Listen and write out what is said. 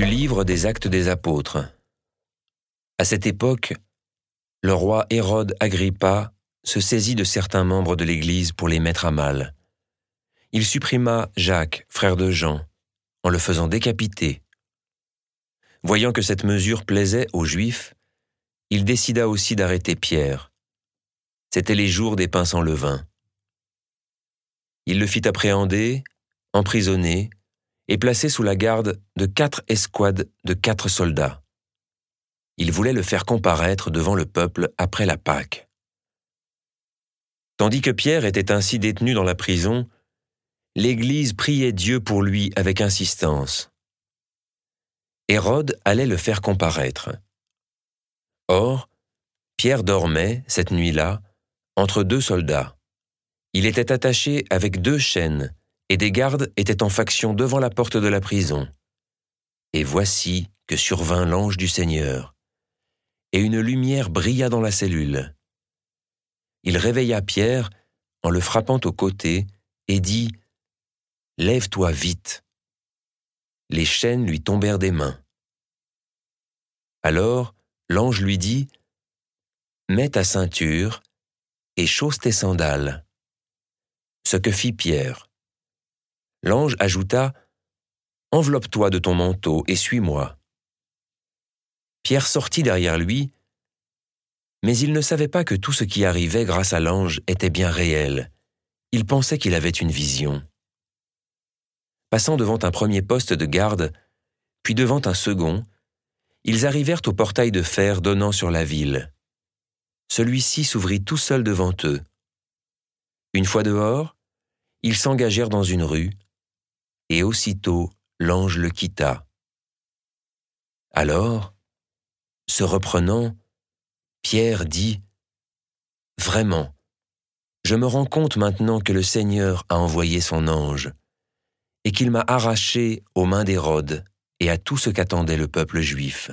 Livre des Actes des Apôtres. À cette époque, le roi Hérode Agrippa se saisit de certains membres de l'Église pour les mettre à mal. Il supprima Jacques, frère de Jean, en le faisant décapiter. Voyant que cette mesure plaisait aux Juifs, il décida aussi d'arrêter Pierre. C'étaient les jours des pains sans levain. Il le fit appréhender, emprisonner et placer sous la garde de quatre escouades de quatre soldats. Il voulait le faire comparaître devant le peuple après la Pâque. Tandis que Pierre était ainsi détenu dans la prison, l'Église priait Dieu pour lui avec insistance. Hérode allait le faire comparaître. Or, Pierre dormait, cette nuit-là, entre deux soldats. Il était attaché avec deux chaînes, et des gardes étaient en faction devant la porte de la prison. Et voici que survint l'ange du Seigneur, et une lumière brilla dans la cellule. Il réveilla Pierre en le frappant au côté et dit Lève-toi vite. Les chaînes lui tombèrent des mains. Alors l'ange lui dit Mets ta ceinture et chausse tes sandales. Ce que fit Pierre. L'ange ajouta Enveloppe-toi de ton manteau et suis-moi. Pierre sortit derrière lui, mais il ne savait pas que tout ce qui arrivait grâce à l'ange était bien réel. Il pensait qu'il avait une vision. Passant devant un premier poste de garde, puis devant un second, ils arrivèrent au portail de fer donnant sur la ville. Celui-ci s'ouvrit tout seul devant eux. Une fois dehors, ils s'engagèrent dans une rue, et aussitôt l'ange le quitta. Alors, se reprenant, Pierre dit, Vraiment, je me rends compte maintenant que le Seigneur a envoyé son ange, et qu'il m'a arraché aux mains d'Hérode et à tout ce qu'attendait le peuple juif.